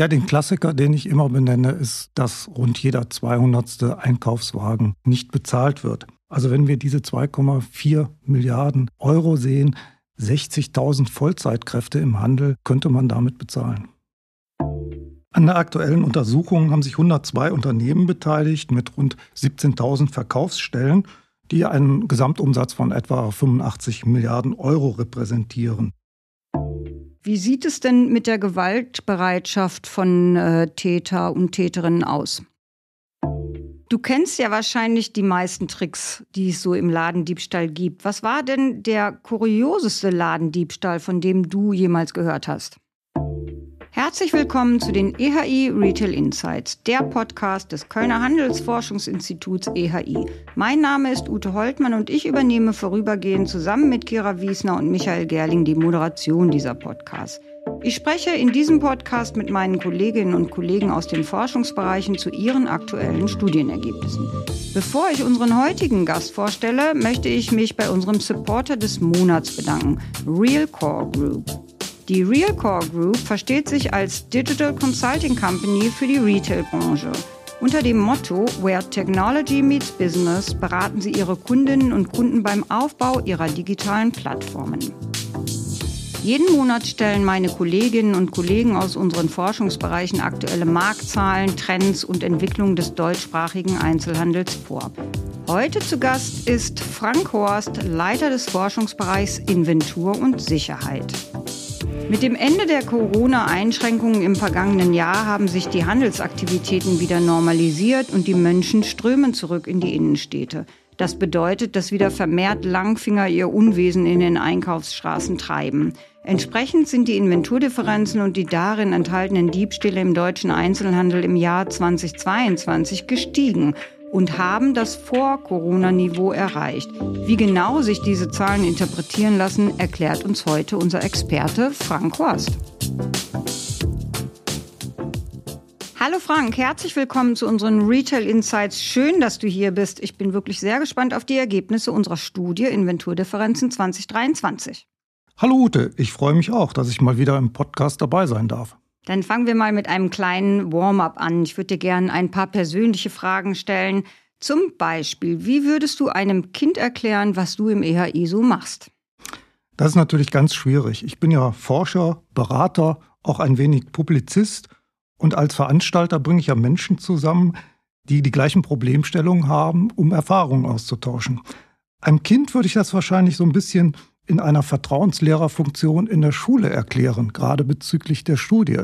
Ja, den Klassiker, den ich immer benenne, ist, dass rund jeder 200. Einkaufswagen nicht bezahlt wird. Also wenn wir diese 2,4 Milliarden Euro sehen, 60.000 Vollzeitkräfte im Handel könnte man damit bezahlen. An der aktuellen Untersuchung haben sich 102 Unternehmen beteiligt mit rund 17.000 Verkaufsstellen, die einen Gesamtumsatz von etwa 85 Milliarden Euro repräsentieren. Wie sieht es denn mit der Gewaltbereitschaft von äh, Täter und Täterinnen aus? Du kennst ja wahrscheinlich die meisten Tricks, die es so im Ladendiebstahl gibt. Was war denn der kurioseste Ladendiebstahl, von dem du jemals gehört hast? Herzlich willkommen zu den EHI Retail Insights, der Podcast des Kölner Handelsforschungsinstituts EHI. Mein Name ist Ute Holtmann und ich übernehme vorübergehend zusammen mit Kira Wiesner und Michael Gerling die Moderation dieser Podcasts. Ich spreche in diesem Podcast mit meinen Kolleginnen und Kollegen aus den Forschungsbereichen zu ihren aktuellen Studienergebnissen. Bevor ich unseren heutigen Gast vorstelle, möchte ich mich bei unserem Supporter des Monats bedanken, Real Core Group. Die Realcore Group versteht sich als Digital Consulting Company für die Retail-Branche. Unter dem Motto Where Technology Meets Business beraten sie ihre Kundinnen und Kunden beim Aufbau ihrer digitalen Plattformen. Jeden Monat stellen meine Kolleginnen und Kollegen aus unseren Forschungsbereichen aktuelle Marktzahlen, Trends und Entwicklungen des deutschsprachigen Einzelhandels vor. Heute zu Gast ist Frank Horst, Leiter des Forschungsbereichs Inventur und Sicherheit. Mit dem Ende der Corona-Einschränkungen im vergangenen Jahr haben sich die Handelsaktivitäten wieder normalisiert und die Menschen strömen zurück in die Innenstädte. Das bedeutet, dass wieder vermehrt Langfinger ihr Unwesen in den Einkaufsstraßen treiben. Entsprechend sind die Inventurdifferenzen und die darin enthaltenen Diebstähle im deutschen Einzelhandel im Jahr 2022 gestiegen und haben das Vor-Corona-Niveau erreicht. Wie genau sich diese Zahlen interpretieren lassen, erklärt uns heute unser Experte Frank Horst. Hallo Frank, herzlich willkommen zu unseren Retail Insights. Schön, dass du hier bist. Ich bin wirklich sehr gespannt auf die Ergebnisse unserer Studie Inventurdifferenzen 2023. Hallo Ute, ich freue mich auch, dass ich mal wieder im Podcast dabei sein darf. Dann fangen wir mal mit einem kleinen Warm-up an. Ich würde dir gerne ein paar persönliche Fragen stellen. Zum Beispiel, wie würdest du einem Kind erklären, was du im EHI so machst? Das ist natürlich ganz schwierig. Ich bin ja Forscher, Berater, auch ein wenig Publizist und als Veranstalter bringe ich ja Menschen zusammen, die die gleichen Problemstellungen haben, um Erfahrungen auszutauschen. Einem Kind würde ich das wahrscheinlich so ein bisschen in einer Vertrauenslehrerfunktion in der Schule erklären, gerade bezüglich der Studie.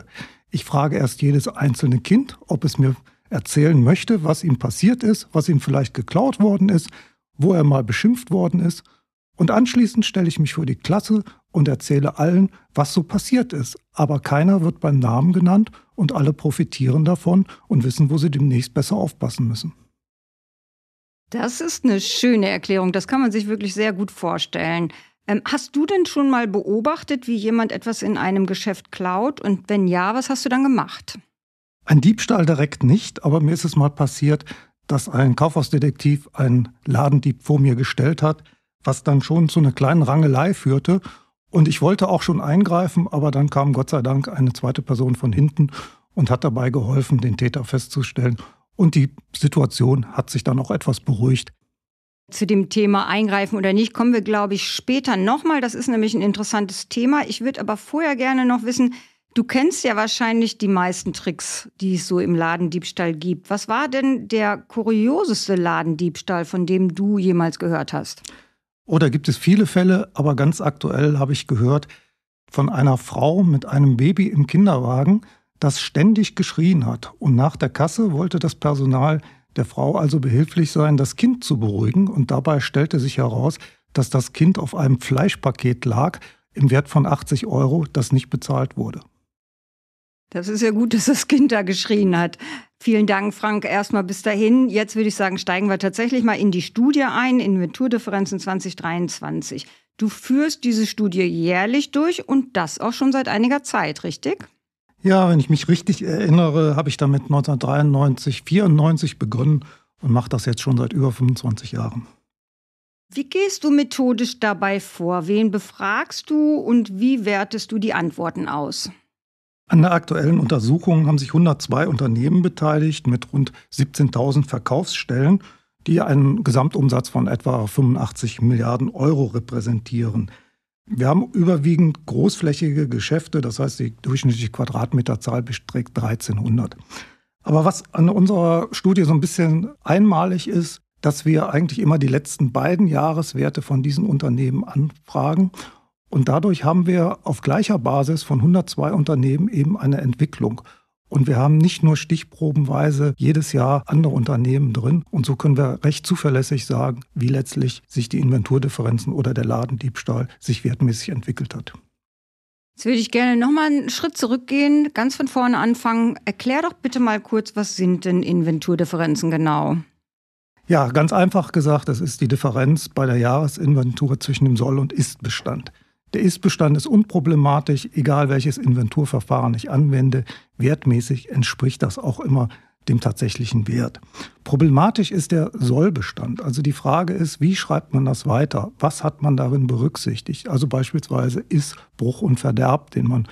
Ich frage erst jedes einzelne Kind, ob es mir erzählen möchte, was ihm passiert ist, was ihm vielleicht geklaut worden ist, wo er mal beschimpft worden ist. Und anschließend stelle ich mich vor die Klasse und erzähle allen, was so passiert ist. Aber keiner wird beim Namen genannt und alle profitieren davon und wissen, wo sie demnächst besser aufpassen müssen. Das ist eine schöne Erklärung. Das kann man sich wirklich sehr gut vorstellen. Ähm, hast du denn schon mal beobachtet, wie jemand etwas in einem Geschäft klaut? Und wenn ja, was hast du dann gemacht? Ein Diebstahl direkt nicht, aber mir ist es mal passiert, dass ein Kaufhausdetektiv einen Ladendieb vor mir gestellt hat, was dann schon zu einer kleinen Rangelei führte. Und ich wollte auch schon eingreifen, aber dann kam Gott sei Dank eine zweite Person von hinten und hat dabei geholfen, den Täter festzustellen. Und die Situation hat sich dann auch etwas beruhigt. Zu dem Thema eingreifen oder nicht kommen wir, glaube ich, später nochmal. Das ist nämlich ein interessantes Thema. Ich würde aber vorher gerne noch wissen, du kennst ja wahrscheinlich die meisten Tricks, die es so im Ladendiebstahl gibt. Was war denn der kurioseste Ladendiebstahl, von dem du jemals gehört hast? Oh, da gibt es viele Fälle, aber ganz aktuell habe ich gehört von einer Frau mit einem Baby im Kinderwagen, das ständig geschrien hat. Und nach der Kasse wollte das Personal der Frau also behilflich sein, das Kind zu beruhigen. Und dabei stellte sich heraus, dass das Kind auf einem Fleischpaket lag im Wert von 80 Euro, das nicht bezahlt wurde. Das ist ja gut, dass das Kind da geschrien hat. Vielen Dank, Frank, erstmal bis dahin. Jetzt würde ich sagen, steigen wir tatsächlich mal in die Studie ein, Inventurdifferenzen 2023. Du führst diese Studie jährlich durch und das auch schon seit einiger Zeit, richtig? Ja, wenn ich mich richtig erinnere, habe ich damit 1993, 94 begonnen und mache das jetzt schon seit über 25 Jahren. Wie gehst du methodisch dabei vor? Wen befragst du und wie wertest du die Antworten aus? An der aktuellen Untersuchung haben sich 102 Unternehmen beteiligt mit rund 17.000 Verkaufsstellen, die einen Gesamtumsatz von etwa 85 Milliarden Euro repräsentieren. Wir haben überwiegend großflächige Geschäfte, das heißt, die durchschnittliche Quadratmeterzahl beträgt 1300. Aber was an unserer Studie so ein bisschen einmalig ist, dass wir eigentlich immer die letzten beiden Jahreswerte von diesen Unternehmen anfragen. Und dadurch haben wir auf gleicher Basis von 102 Unternehmen eben eine Entwicklung. Und wir haben nicht nur stichprobenweise jedes Jahr andere Unternehmen drin. Und so können wir recht zuverlässig sagen, wie letztlich sich die Inventurdifferenzen oder der Ladendiebstahl sich wertmäßig entwickelt hat. Jetzt würde ich gerne nochmal einen Schritt zurückgehen, ganz von vorne anfangen. Erklär doch bitte mal kurz, was sind denn Inventurdifferenzen genau? Ja, ganz einfach gesagt, das ist die Differenz bei der Jahresinventur zwischen dem Soll- und Ist-Bestand. Der Ist-Bestand ist unproblematisch, egal welches Inventurverfahren ich anwende. Wertmäßig entspricht das auch immer dem tatsächlichen Wert. Problematisch ist der Sollbestand. Also die Frage ist, wie schreibt man das weiter? Was hat man darin berücksichtigt? Also beispielsweise ist Bruch und Verderb, den man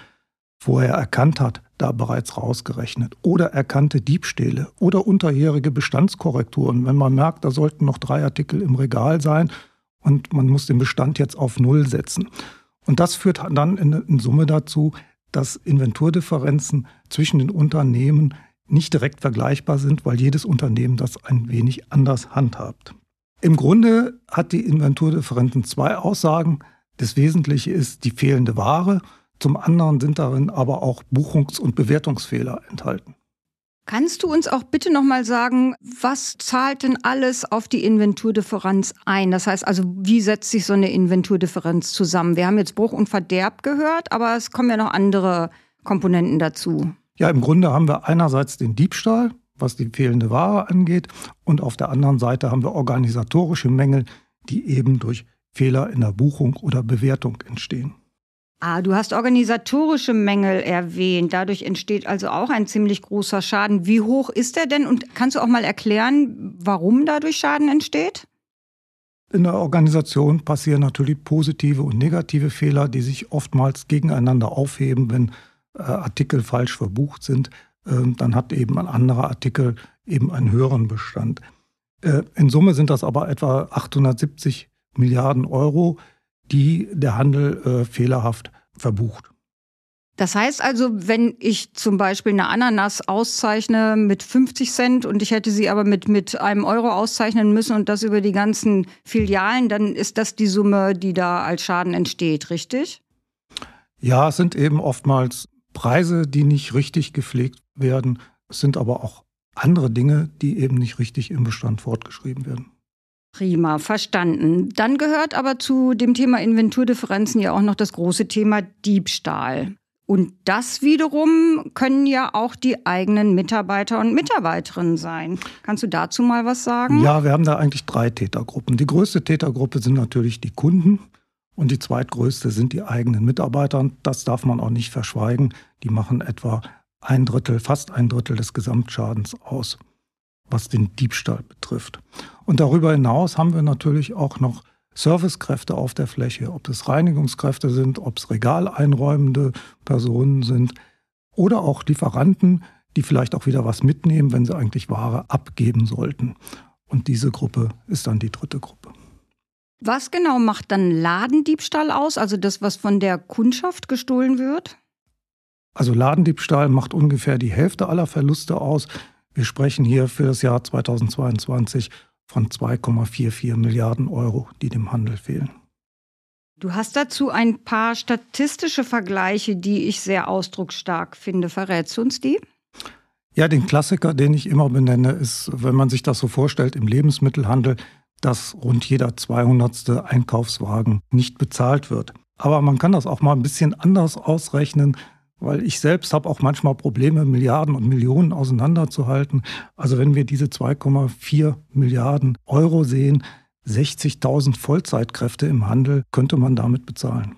vorher erkannt hat, da bereits rausgerechnet. Oder erkannte Diebstähle oder unterjährige Bestandskorrekturen. Wenn man merkt, da sollten noch drei Artikel im Regal sein und man muss den Bestand jetzt auf Null setzen. Und das führt dann in, in Summe dazu, dass Inventurdifferenzen zwischen den Unternehmen nicht direkt vergleichbar sind, weil jedes Unternehmen das ein wenig anders handhabt. Im Grunde hat die Inventurdifferenzen zwei Aussagen. Das Wesentliche ist die fehlende Ware, zum anderen sind darin aber auch Buchungs- und Bewertungsfehler enthalten. Kannst du uns auch bitte nochmal sagen, was zahlt denn alles auf die Inventurdifferenz ein? Das heißt also, wie setzt sich so eine Inventurdifferenz zusammen? Wir haben jetzt Bruch und Verderb gehört, aber es kommen ja noch andere Komponenten dazu. Ja, im Grunde haben wir einerseits den Diebstahl, was die fehlende Ware angeht, und auf der anderen Seite haben wir organisatorische Mängel, die eben durch Fehler in der Buchung oder Bewertung entstehen. Ah, du hast organisatorische Mängel erwähnt. Dadurch entsteht also auch ein ziemlich großer Schaden. Wie hoch ist der denn? Und kannst du auch mal erklären, warum dadurch Schaden entsteht? In der Organisation passieren natürlich positive und negative Fehler, die sich oftmals gegeneinander aufheben, wenn äh, Artikel falsch verbucht sind. Äh, dann hat eben ein anderer Artikel eben einen höheren Bestand. Äh, in Summe sind das aber etwa 870 Milliarden Euro, die der Handel äh, fehlerhaft verbucht. Das heißt also, wenn ich zum Beispiel eine Ananas auszeichne mit 50 Cent und ich hätte sie aber mit, mit einem Euro auszeichnen müssen und das über die ganzen Filialen, dann ist das die Summe, die da als Schaden entsteht, richtig? Ja, es sind eben oftmals Preise, die nicht richtig gepflegt werden. Es sind aber auch andere Dinge, die eben nicht richtig im Bestand fortgeschrieben werden. Prima, verstanden. Dann gehört aber zu dem Thema Inventurdifferenzen ja auch noch das große Thema Diebstahl. Und das wiederum können ja auch die eigenen Mitarbeiter und Mitarbeiterinnen sein. Kannst du dazu mal was sagen? Ja, wir haben da eigentlich drei Tätergruppen. Die größte Tätergruppe sind natürlich die Kunden und die zweitgrößte sind die eigenen Mitarbeiter. Das darf man auch nicht verschweigen. Die machen etwa ein Drittel, fast ein Drittel des Gesamtschadens aus was den Diebstahl betrifft. Und darüber hinaus haben wir natürlich auch noch Servicekräfte auf der Fläche, ob es Reinigungskräfte sind, ob es regaleinräumende Personen sind oder auch Lieferanten, die vielleicht auch wieder was mitnehmen, wenn sie eigentlich Ware abgeben sollten. Und diese Gruppe ist dann die dritte Gruppe. Was genau macht dann Ladendiebstahl aus, also das, was von der Kundschaft gestohlen wird? Also Ladendiebstahl macht ungefähr die Hälfte aller Verluste aus. Wir sprechen hier für das Jahr 2022 von 2,44 Milliarden Euro, die dem Handel fehlen. Du hast dazu ein paar statistische Vergleiche, die ich sehr ausdrucksstark finde. Verrätst du uns die? Ja, den Klassiker, den ich immer benenne, ist, wenn man sich das so vorstellt im Lebensmittelhandel, dass rund jeder 200. Einkaufswagen nicht bezahlt wird. Aber man kann das auch mal ein bisschen anders ausrechnen weil ich selbst habe auch manchmal Probleme, Milliarden und Millionen auseinanderzuhalten. Also wenn wir diese 2,4 Milliarden Euro sehen, 60.000 Vollzeitkräfte im Handel könnte man damit bezahlen.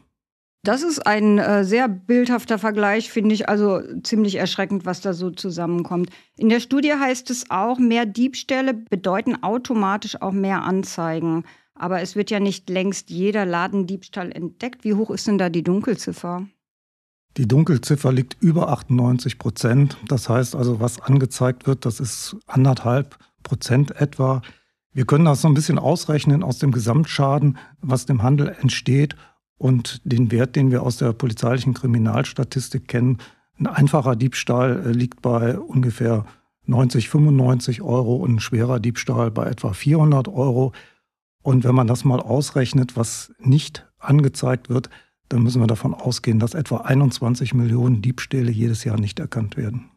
Das ist ein äh, sehr bildhafter Vergleich, finde ich. Also ziemlich erschreckend, was da so zusammenkommt. In der Studie heißt es auch, mehr Diebstähle bedeuten automatisch auch mehr Anzeigen. Aber es wird ja nicht längst jeder Ladendiebstahl entdeckt. Wie hoch ist denn da die Dunkelziffer? Die Dunkelziffer liegt über 98 Prozent. Das heißt also, was angezeigt wird, das ist anderthalb Prozent etwa. Wir können das so ein bisschen ausrechnen aus dem Gesamtschaden, was dem Handel entsteht und den Wert, den wir aus der polizeilichen Kriminalstatistik kennen. Ein einfacher Diebstahl äh, liegt bei ungefähr 90, 95 Euro und ein schwerer Diebstahl bei etwa 400 Euro. Und wenn man das mal ausrechnet, was nicht angezeigt wird, dann müssen wir davon ausgehen, dass etwa 21 Millionen Diebstähle jedes Jahr nicht erkannt werden.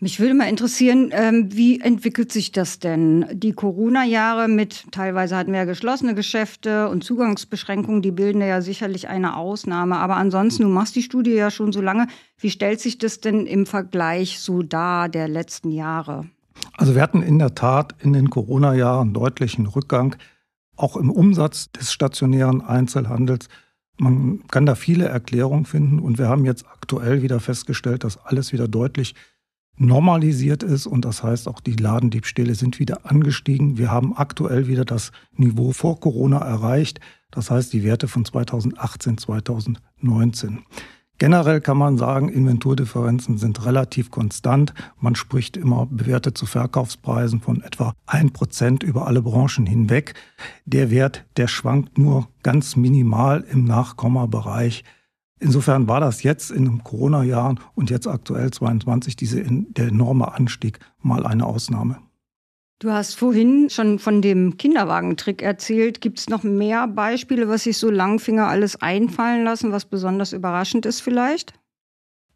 Mich würde mal interessieren, ähm, wie entwickelt sich das denn? Die Corona-Jahre mit, teilweise hatten wir ja geschlossene Geschäfte und Zugangsbeschränkungen, die bilden ja sicherlich eine Ausnahme. Aber ansonsten, du machst die Studie ja schon so lange. Wie stellt sich das denn im Vergleich so dar der letzten Jahre? Also wir hatten in der Tat in den Corona-Jahren deutlichen Rückgang, auch im Umsatz des stationären Einzelhandels. Man kann da viele Erklärungen finden und wir haben jetzt aktuell wieder festgestellt, dass alles wieder deutlich normalisiert ist und das heißt auch die Ladendiebstähle sind wieder angestiegen. Wir haben aktuell wieder das Niveau vor Corona erreicht, das heißt die Werte von 2018, 2019. Generell kann man sagen, Inventurdifferenzen sind relativ konstant. Man spricht immer bewertet zu Verkaufspreisen von etwa ein Prozent über alle Branchen hinweg. Der Wert, der schwankt nur ganz minimal im Nachkommabereich. Insofern war das jetzt in den Corona-Jahren und jetzt aktuell 22 diese, der enorme Anstieg mal eine Ausnahme. Du hast vorhin schon von dem Kinderwagentrick erzählt. Gibt es noch mehr Beispiele, was sich so Langfinger alles einfallen lassen, was besonders überraschend ist vielleicht?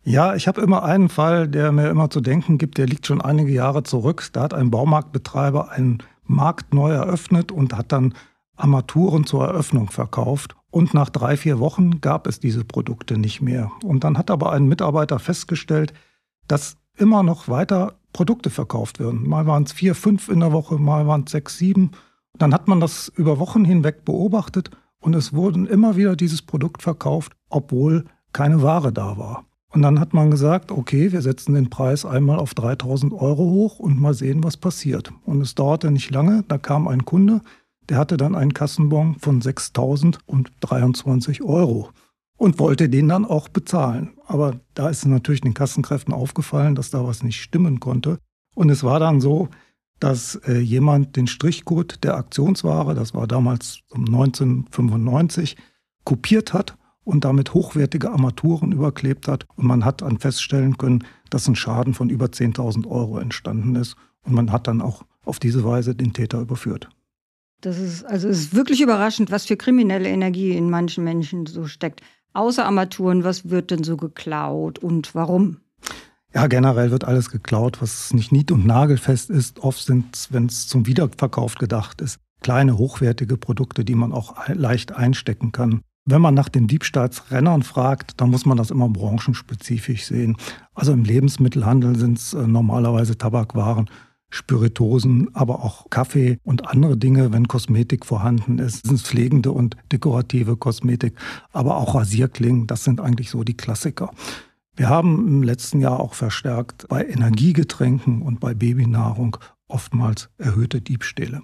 Ja, ich habe immer einen Fall, der mir immer zu denken gibt, der liegt schon einige Jahre zurück. Da hat ein Baumarktbetreiber einen Markt neu eröffnet und hat dann Armaturen zur Eröffnung verkauft. Und nach drei, vier Wochen gab es diese Produkte nicht mehr. Und dann hat aber ein Mitarbeiter festgestellt, dass immer noch weiter Produkte verkauft werden. Mal waren es vier, fünf in der Woche, mal waren es sechs, sieben. Dann hat man das über Wochen hinweg beobachtet und es wurden immer wieder dieses Produkt verkauft, obwohl keine Ware da war. Und dann hat man gesagt, okay, wir setzen den Preis einmal auf 3000 Euro hoch und mal sehen, was passiert. Und es dauerte nicht lange, da kam ein Kunde, der hatte dann einen Kassenbon von 6.023 Euro und wollte den dann auch bezahlen. Aber da ist natürlich den Kassenkräften aufgefallen, dass da was nicht stimmen konnte. Und es war dann so, dass äh, jemand den Strichcode der Aktionsware, das war damals 1995, kopiert hat und damit hochwertige Armaturen überklebt hat. Und man hat dann feststellen können, dass ein Schaden von über 10.000 Euro entstanden ist. Und man hat dann auch auf diese Weise den Täter überführt. Das ist, also ist wirklich überraschend, was für kriminelle Energie in manchen Menschen so steckt. Außer Armaturen, was wird denn so geklaut und warum? Ja, generell wird alles geklaut, was nicht nied- und nagelfest ist. Oft sind es, wenn es zum Wiederverkauf gedacht ist, kleine, hochwertige Produkte, die man auch leicht einstecken kann. Wenn man nach den Diebstahlsrennern fragt, dann muss man das immer branchenspezifisch sehen. Also im Lebensmittelhandel sind es äh, normalerweise Tabakwaren Spiritosen, aber auch Kaffee und andere Dinge, wenn Kosmetik vorhanden ist. Das sind pflegende und dekorative Kosmetik, aber auch Rasierklingen, das sind eigentlich so die Klassiker. Wir haben im letzten Jahr auch verstärkt bei Energiegetränken und bei Babynahrung oftmals erhöhte Diebstähle.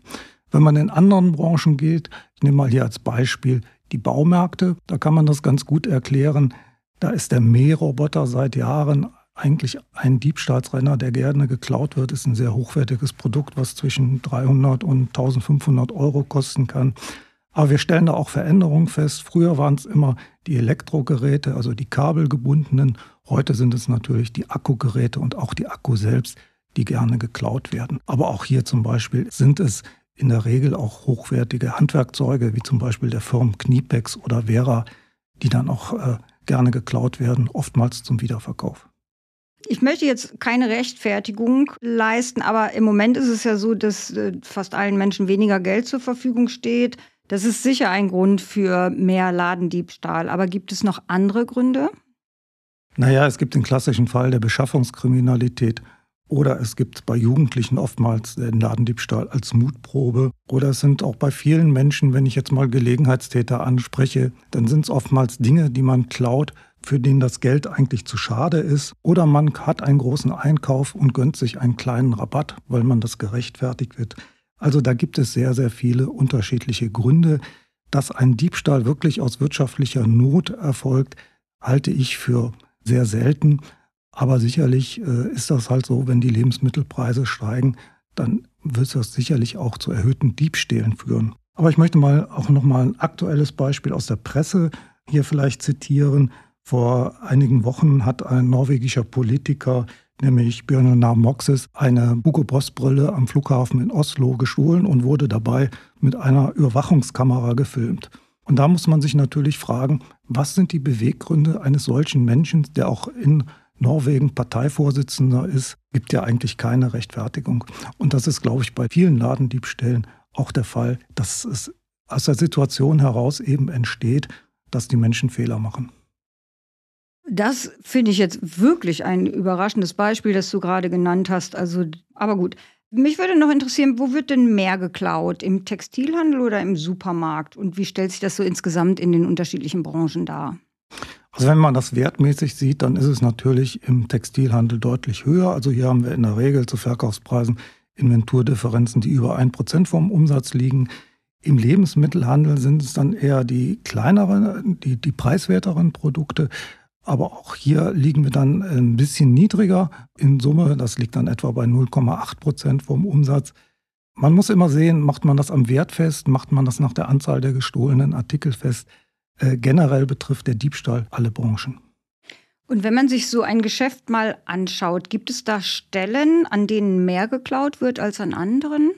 Wenn man in anderen Branchen geht, ich nehme mal hier als Beispiel die Baumärkte, da kann man das ganz gut erklären. Da ist der Mähroboter seit Jahren eigentlich ein Diebstahlsrenner, der gerne geklaut wird, ist ein sehr hochwertiges Produkt, was zwischen 300 und 1500 Euro kosten kann. Aber wir stellen da auch Veränderungen fest. Früher waren es immer die Elektrogeräte, also die kabelgebundenen. Heute sind es natürlich die Akkugeräte und auch die Akku selbst, die gerne geklaut werden. Aber auch hier zum Beispiel sind es in der Regel auch hochwertige Handwerkzeuge, wie zum Beispiel der Firmen Kniepex oder Vera, die dann auch äh, gerne geklaut werden, oftmals zum Wiederverkauf. Ich möchte jetzt keine Rechtfertigung leisten, aber im Moment ist es ja so, dass äh, fast allen Menschen weniger Geld zur Verfügung steht. Das ist sicher ein Grund für mehr Ladendiebstahl. Aber gibt es noch andere Gründe? Naja, es gibt den klassischen Fall der Beschaffungskriminalität. Oder es gibt bei Jugendlichen oftmals den Ladendiebstahl als Mutprobe. Oder es sind auch bei vielen Menschen, wenn ich jetzt mal Gelegenheitstäter anspreche, dann sind es oftmals Dinge, die man klaut, für den das Geld eigentlich zu schade ist. Oder man hat einen großen Einkauf und gönnt sich einen kleinen Rabatt, weil man das gerechtfertigt wird. Also da gibt es sehr, sehr viele unterschiedliche Gründe. Dass ein Diebstahl wirklich aus wirtschaftlicher Not erfolgt, halte ich für sehr selten. Aber sicherlich äh, ist das halt so, wenn die Lebensmittelpreise steigen, dann wird das sicherlich auch zu erhöhten Diebstählen führen. Aber ich möchte mal auch noch mal ein aktuelles Beispiel aus der Presse hier vielleicht zitieren. Vor einigen Wochen hat ein norwegischer Politiker, nämlich Björnar Moxes, eine Hugo Boss Brille am Flughafen in Oslo gestohlen und wurde dabei mit einer Überwachungskamera gefilmt. Und da muss man sich natürlich fragen, was sind die Beweggründe eines solchen Menschen, der auch in Norwegen Parteivorsitzender ist, gibt ja eigentlich keine Rechtfertigung. Und das ist, glaube ich, bei vielen Ladendiebstählen auch der Fall, dass es aus der Situation heraus eben entsteht, dass die Menschen Fehler machen. Das finde ich jetzt wirklich ein überraschendes Beispiel, das du gerade genannt hast. Also, aber gut. Mich würde noch interessieren, wo wird denn mehr geklaut? Im Textilhandel oder im Supermarkt? Und wie stellt sich das so insgesamt in den unterschiedlichen Branchen dar? Also wenn man das wertmäßig sieht, dann ist es natürlich im Textilhandel deutlich höher. Also hier haben wir in der Regel zu Verkaufspreisen Inventurdifferenzen, die über ein Prozent vom Umsatz liegen. Im Lebensmittelhandel sind es dann eher die kleineren, die, die preiswerteren Produkte. Aber auch hier liegen wir dann ein bisschen niedriger in Summe. Das liegt dann etwa bei 0,8 Prozent vom Umsatz. Man muss immer sehen, macht man das am Wert fest, macht man das nach der Anzahl der gestohlenen Artikel fest. Äh, generell betrifft der Diebstahl alle Branchen. Und wenn man sich so ein Geschäft mal anschaut, gibt es da Stellen, an denen mehr geklaut wird als an anderen?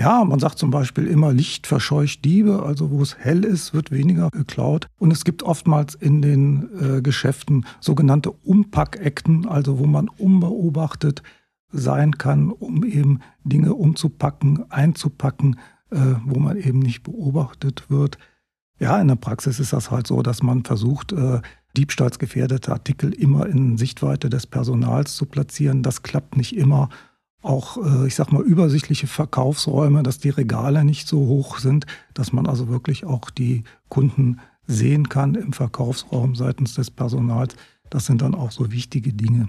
Ja, man sagt zum Beispiel immer Licht verscheucht Diebe, also wo es hell ist, wird weniger geklaut. Und es gibt oftmals in den äh, Geschäften sogenannte Umpackecken, also wo man unbeobachtet sein kann, um eben Dinge umzupacken, einzupacken, äh, wo man eben nicht beobachtet wird. Ja, in der Praxis ist das halt so, dass man versucht, äh, diebstahlsgefährdete Artikel immer in Sichtweite des Personals zu platzieren. Das klappt nicht immer. Auch, äh, ich sag mal, übersichtliche Verkaufsräume, dass die Regale nicht so hoch sind, dass man also wirklich auch die Kunden sehen kann im Verkaufsraum seitens des Personals. Das sind dann auch so wichtige Dinge.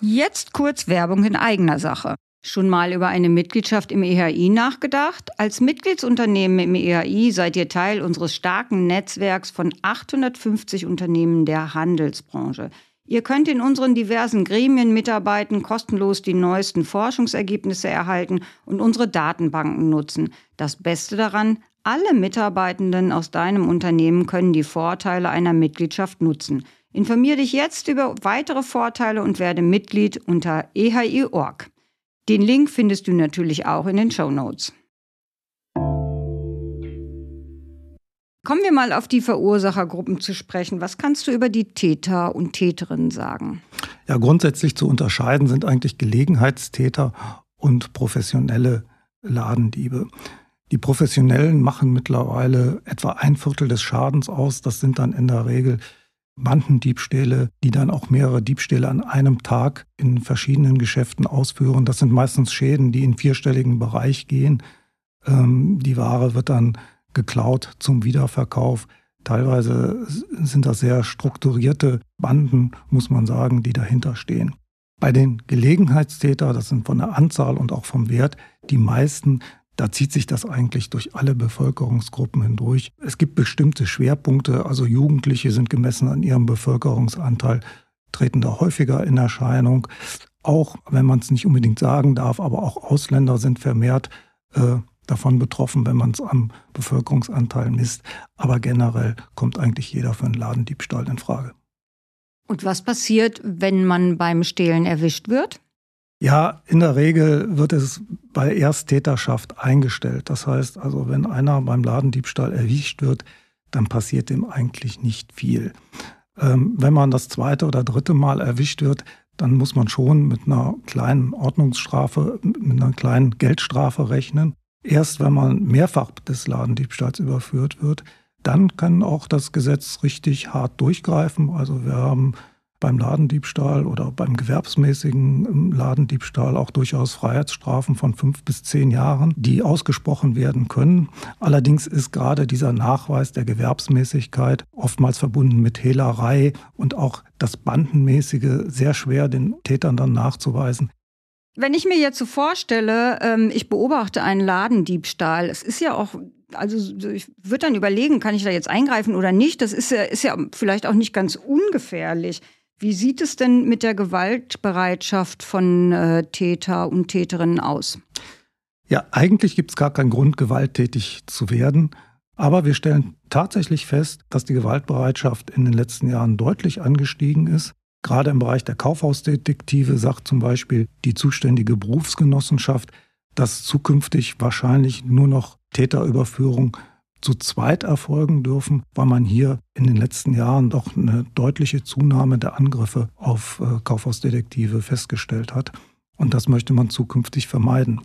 Jetzt kurz Werbung in eigener Sache. Schon mal über eine Mitgliedschaft im EHI nachgedacht? Als Mitgliedsunternehmen im EHI seid ihr Teil unseres starken Netzwerks von 850 Unternehmen der Handelsbranche. Ihr könnt in unseren diversen Gremien mitarbeiten, kostenlos die neuesten Forschungsergebnisse erhalten und unsere Datenbanken nutzen. Das Beste daran, alle Mitarbeitenden aus deinem Unternehmen können die Vorteile einer Mitgliedschaft nutzen. Informier dich jetzt über weitere Vorteile und werde Mitglied unter ehi.org. Den Link findest du natürlich auch in den Show Notes. Kommen wir mal auf die Verursachergruppen zu sprechen. Was kannst du über die Täter und Täterinnen sagen? Ja, grundsätzlich zu unterscheiden sind eigentlich Gelegenheitstäter und professionelle Ladendiebe. Die Professionellen machen mittlerweile etwa ein Viertel des Schadens aus. Das sind dann in der Regel Bandendiebstähle, die dann auch mehrere Diebstähle an einem Tag in verschiedenen Geschäften ausführen. Das sind meistens Schäden, die in vierstelligen Bereich gehen. Ähm, die Ware wird dann geklaut zum Wiederverkauf. Teilweise sind das sehr strukturierte Banden, muss man sagen, die dahinter stehen. Bei den Gelegenheitstäter, das sind von der Anzahl und auch vom Wert die meisten, da zieht sich das eigentlich durch alle Bevölkerungsgruppen hindurch. Es gibt bestimmte Schwerpunkte, also Jugendliche sind gemessen an ihrem Bevölkerungsanteil, treten da häufiger in Erscheinung. Auch wenn man es nicht unbedingt sagen darf, aber auch Ausländer sind vermehrt äh, davon betroffen, wenn man es am Bevölkerungsanteil misst. Aber generell kommt eigentlich jeder für einen Ladendiebstahl in Frage. Und was passiert, wenn man beim Stehlen erwischt wird? Ja, in der Regel wird es bei Ersttäterschaft eingestellt. Das heißt also, wenn einer beim Ladendiebstahl erwischt wird, dann passiert dem eigentlich nicht viel. Ähm, wenn man das zweite oder dritte Mal erwischt wird, dann muss man schon mit einer kleinen Ordnungsstrafe, mit einer kleinen Geldstrafe rechnen. Erst wenn man mehrfach des Ladendiebstahls überführt wird, dann kann auch das Gesetz richtig hart durchgreifen. Also wir haben beim Ladendiebstahl oder beim gewerbsmäßigen ähm, Ladendiebstahl auch durchaus Freiheitsstrafen von fünf bis zehn Jahren, die ausgesprochen werden können. Allerdings ist gerade dieser Nachweis der Gewerbsmäßigkeit oftmals verbunden mit Hehlerei und auch das Bandenmäßige sehr schwer den Tätern dann nachzuweisen. Wenn ich mir jetzt so vorstelle, ähm, ich beobachte einen Ladendiebstahl, es ist ja auch Also ich würde dann überlegen, kann ich da jetzt eingreifen oder nicht? Das ist ja, ist ja vielleicht auch nicht ganz ungefährlich. Wie sieht es denn mit der Gewaltbereitschaft von äh, Täter und Täterinnen aus? Ja, eigentlich gibt es gar keinen Grund, gewalttätig zu werden. Aber wir stellen tatsächlich fest, dass die Gewaltbereitschaft in den letzten Jahren deutlich angestiegen ist. Gerade im Bereich der Kaufhausdetektive sagt zum Beispiel die zuständige Berufsgenossenschaft, dass zukünftig wahrscheinlich nur noch Täterüberführung zu zweit erfolgen dürfen, weil man hier in den letzten Jahren doch eine deutliche Zunahme der Angriffe auf äh, Kaufhausdetektive festgestellt hat. Und das möchte man zukünftig vermeiden.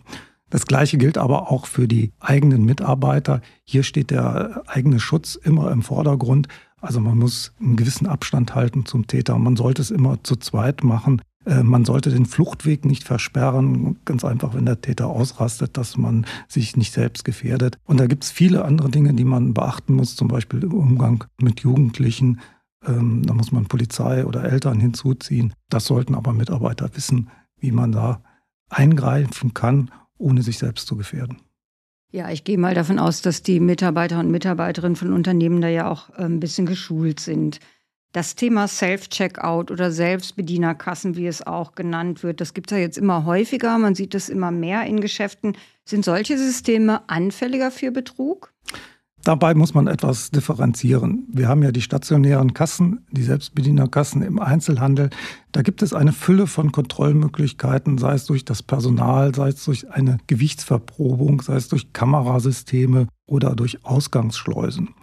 Das Gleiche gilt aber auch für die eigenen Mitarbeiter. Hier steht der eigene Schutz immer im Vordergrund. Also man muss einen gewissen Abstand halten zum Täter. Man sollte es immer zu zweit machen. Äh, man sollte den Fluchtweg nicht versperren, ganz einfach, wenn der Täter ausrastet, dass man sich nicht selbst gefährdet. Und da gibt es viele andere Dinge, die man beachten muss, zum Beispiel im Umgang mit Jugendlichen. Ähm, da muss man Polizei oder Eltern hinzuziehen. Das sollten aber Mitarbeiter wissen, wie man da eingreifen kann, ohne sich selbst zu gefährden. Ja, ich gehe mal davon aus, dass die Mitarbeiter und Mitarbeiterinnen von Unternehmen da ja auch äh, ein bisschen geschult sind. Das Thema Self-Checkout oder Selbstbedienerkassen, wie es auch genannt wird, das gibt es ja jetzt immer häufiger. Man sieht es immer mehr in Geschäften. Sind solche Systeme anfälliger für Betrug? Dabei muss man etwas differenzieren. Wir haben ja die stationären Kassen, die Selbstbedienerkassen im Einzelhandel. Da gibt es eine Fülle von Kontrollmöglichkeiten, sei es durch das Personal, sei es durch eine Gewichtsverprobung, sei es durch Kamerasysteme oder durch Ausgangsschleusen.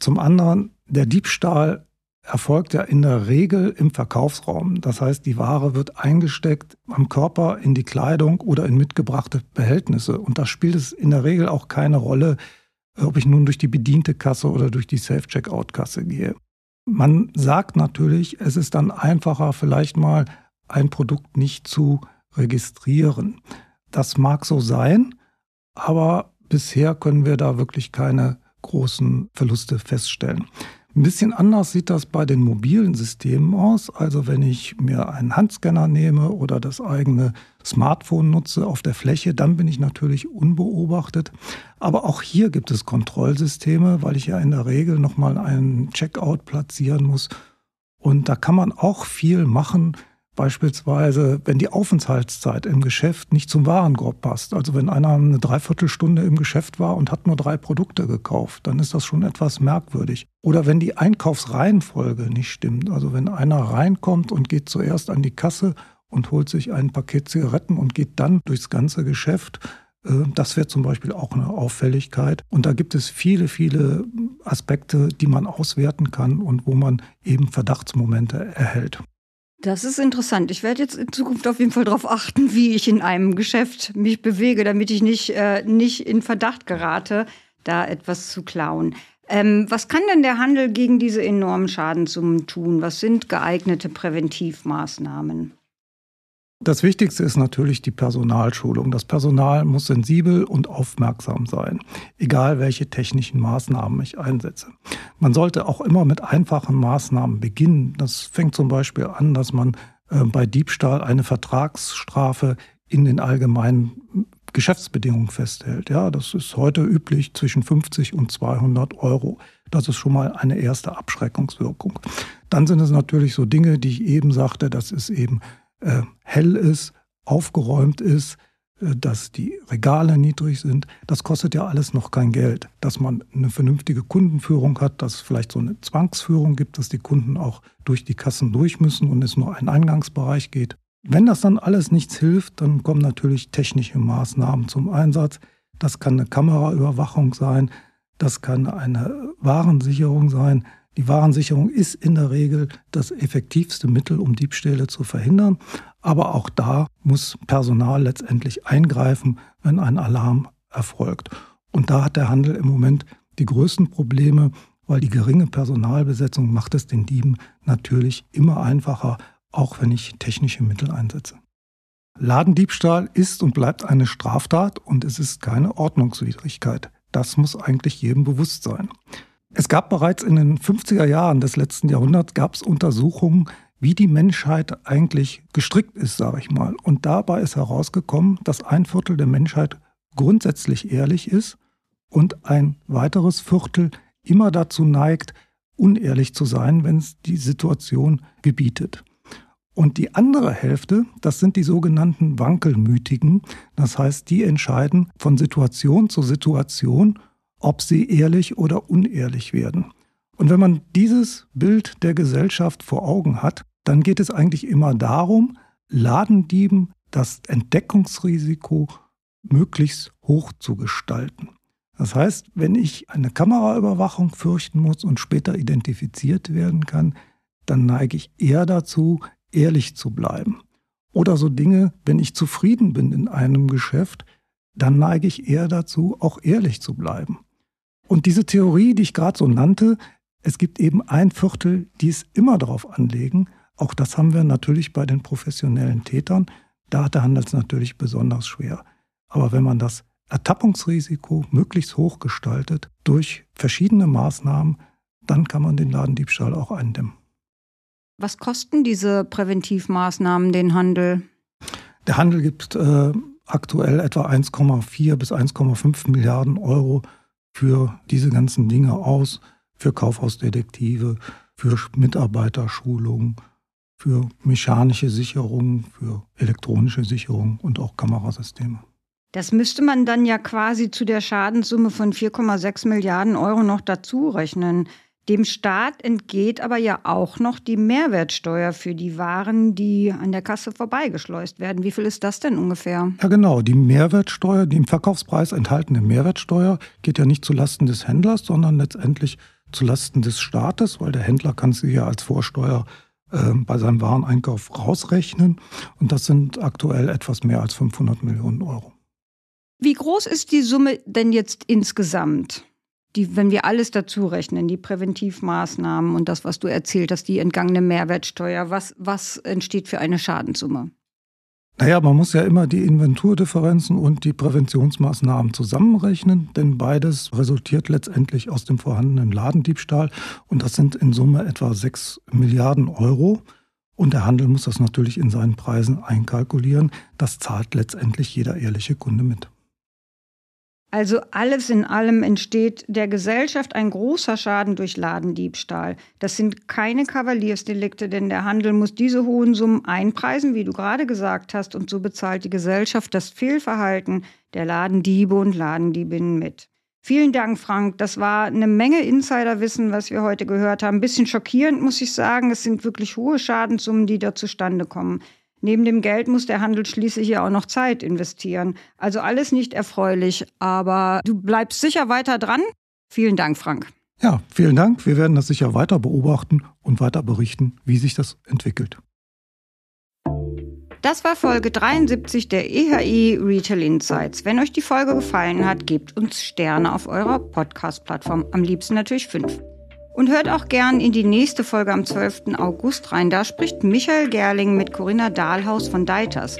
Zum anderen, der Diebstahl erfolgt ja in der Regel im Verkaufsraum. Das heißt, die Ware wird eingesteckt am Körper in die Kleidung oder in mitgebrachte Behältnisse. Und da spielt es in der Regel auch keine Rolle, ob ich nun durch die bediente Kasse oder durch die Self-Checkout-Kasse gehe. Man sagt natürlich, es ist dann einfacher, vielleicht mal ein Produkt nicht zu registrieren. Das mag so sein, aber bisher können wir da wirklich keine großen Verluste feststellen. Ein bisschen anders sieht das bei den mobilen Systemen aus. Also wenn ich mir einen Handscanner nehme oder das eigene Smartphone nutze auf der Fläche, dann bin ich natürlich unbeobachtet. Aber auch hier gibt es Kontrollsysteme, weil ich ja in der Regel nochmal einen Checkout platzieren muss. Und da kann man auch viel machen, Beispielsweise, wenn die Aufenthaltszeit im Geschäft nicht zum Warenkorb passt. Also wenn einer eine Dreiviertelstunde im Geschäft war und hat nur drei Produkte gekauft, dann ist das schon etwas merkwürdig. Oder wenn die Einkaufsreihenfolge nicht stimmt. Also wenn einer reinkommt und geht zuerst an die Kasse und holt sich ein Paket Zigaretten und geht dann durchs ganze Geschäft. Äh, das wäre zum Beispiel auch eine Auffälligkeit. Und da gibt es viele, viele Aspekte, die man auswerten kann und wo man eben Verdachtsmomente erhält. Das ist interessant. Ich werde jetzt in Zukunft auf jeden Fall darauf achten, wie ich in einem Geschäft mich bewege, damit ich nicht, äh, nicht in Verdacht gerate, da etwas zu klauen. Ähm, was kann denn der Handel gegen diese enormen Schadenssummen tun? Was sind geeignete Präventivmaßnahmen? Das Wichtigste ist natürlich die Personalschulung. Das Personal muss sensibel und aufmerksam sein, egal welche technischen Maßnahmen ich einsetze. Man sollte auch immer mit einfachen Maßnahmen beginnen. Das fängt zum Beispiel an, dass man äh, bei Diebstahl eine Vertragsstrafe in den allgemeinen Geschäftsbedingungen festhält. Ja, das ist heute üblich zwischen 50 und 200 Euro. Das ist schon mal eine erste Abschreckungswirkung. Dann sind es natürlich so Dinge, die ich eben sagte, das ist eben äh, hell ist, aufgeräumt ist, äh, dass die Regale niedrig sind. Das kostet ja alles noch kein Geld. Dass man eine vernünftige Kundenführung hat, dass es vielleicht so eine Zwangsführung gibt, dass die Kunden auch durch die Kassen durch müssen und es nur einen Eingangsbereich geht. Wenn das dann alles nichts hilft, dann kommen natürlich technische Maßnahmen zum Einsatz. Das kann eine Kameraüberwachung sein, das kann eine Warensicherung sein, die Warensicherung ist in der Regel das effektivste Mittel, um Diebstähle zu verhindern. Aber auch da muss Personal letztendlich eingreifen, wenn ein Alarm erfolgt. Und da hat der Handel im Moment die größten Probleme, weil die geringe Personalbesetzung macht es den Dieben natürlich immer einfacher, auch wenn ich technische Mittel einsetze. Ladendiebstahl ist und bleibt eine Straftat und es ist keine Ordnungswidrigkeit. Das muss eigentlich jedem bewusst sein. Es gab bereits in den 50er Jahren des letzten Jahrhunderts gab es Untersuchungen, wie die Menschheit eigentlich gestrickt ist, sage ich mal. Und dabei ist herausgekommen, dass ein Viertel der Menschheit grundsätzlich ehrlich ist und ein weiteres Viertel immer dazu neigt, unehrlich zu sein, wenn es die Situation gebietet. Und die andere Hälfte, das sind die sogenannten Wankelmütigen. Das heißt, die entscheiden von Situation zu Situation, ob sie ehrlich oder unehrlich werden. Und wenn man dieses Bild der Gesellschaft vor Augen hat, dann geht es eigentlich immer darum, Ladendieben das Entdeckungsrisiko möglichst hoch zu gestalten. Das heißt, wenn ich eine Kameraüberwachung fürchten muss und später identifiziert werden kann, dann neige ich eher dazu, ehrlich zu bleiben. Oder so Dinge, wenn ich zufrieden bin in einem Geschäft, dann neige ich eher dazu, auch ehrlich zu bleiben. Und diese Theorie, die ich gerade so nannte, es gibt eben ein Viertel, die es immer darauf anlegen. Auch das haben wir natürlich bei den professionellen Tätern. Da hat der Handel es natürlich besonders schwer. Aber wenn man das Ertappungsrisiko möglichst hoch gestaltet durch verschiedene Maßnahmen, dann kann man den Ladendiebstahl auch eindämmen. Was kosten diese Präventivmaßnahmen den Handel? Der Handel gibt äh, aktuell etwa 1,4 bis 1,5 Milliarden Euro für diese ganzen Dinge aus, für Kaufhausdetektive, für Mitarbeiterschulung, für mechanische Sicherung, für elektronische Sicherung und auch Kamerasysteme. Das müsste man dann ja quasi zu der Schadenssumme von 4,6 Milliarden Euro noch dazu rechnen. Dem Staat entgeht aber ja auch noch die Mehrwertsteuer für die Waren, die an der Kasse vorbeigeschleust werden. Wie viel ist das denn ungefähr? Ja, genau. Die Mehrwertsteuer, die im Verkaufspreis enthaltene Mehrwertsteuer, geht ja nicht zulasten des Händlers, sondern letztendlich zulasten des Staates, weil der Händler kann sie ja als Vorsteuer äh, bei seinem Wareneinkauf rausrechnen. Und das sind aktuell etwas mehr als 500 Millionen Euro. Wie groß ist die Summe denn jetzt insgesamt? Die, wenn wir alles dazu rechnen, die Präventivmaßnahmen und das, was du erzählt hast, die entgangene Mehrwertsteuer, was, was entsteht für eine Schadenssumme? Naja, man muss ja immer die Inventurdifferenzen und die Präventionsmaßnahmen zusammenrechnen, denn beides resultiert letztendlich aus dem vorhandenen Ladendiebstahl und das sind in Summe etwa 6 Milliarden Euro. Und der Handel muss das natürlich in seinen Preisen einkalkulieren. Das zahlt letztendlich jeder ehrliche Kunde mit. Also alles in allem entsteht der Gesellschaft ein großer Schaden durch Ladendiebstahl. Das sind keine Kavaliersdelikte, denn der Handel muss diese hohen Summen einpreisen, wie du gerade gesagt hast, und so bezahlt die Gesellschaft das Fehlverhalten der Ladendiebe und Ladendiebinnen mit. Vielen Dank, Frank. Das war eine Menge Insiderwissen, was wir heute gehört haben. Ein bisschen schockierend, muss ich sagen. Es sind wirklich hohe Schadenssummen, die da zustande kommen. Neben dem Geld muss der Handel schließlich ja auch noch Zeit investieren. Also alles nicht erfreulich, aber du bleibst sicher weiter dran. Vielen Dank, Frank. Ja, vielen Dank. Wir werden das sicher weiter beobachten und weiter berichten, wie sich das entwickelt. Das war Folge 73 der EHI Retail Insights. Wenn euch die Folge gefallen hat, gebt uns Sterne auf eurer Podcast-Plattform. Am liebsten natürlich fünf. Und hört auch gern in die nächste Folge am 12. August rein. Da spricht Michael Gerling mit Corinna Dahlhaus von Deiters.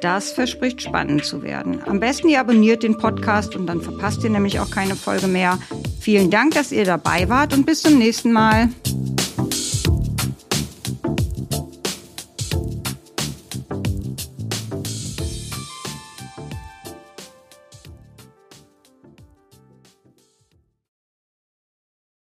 Das verspricht spannend zu werden. Am besten ihr abonniert den Podcast und dann verpasst ihr nämlich auch keine Folge mehr. Vielen Dank, dass ihr dabei wart und bis zum nächsten Mal.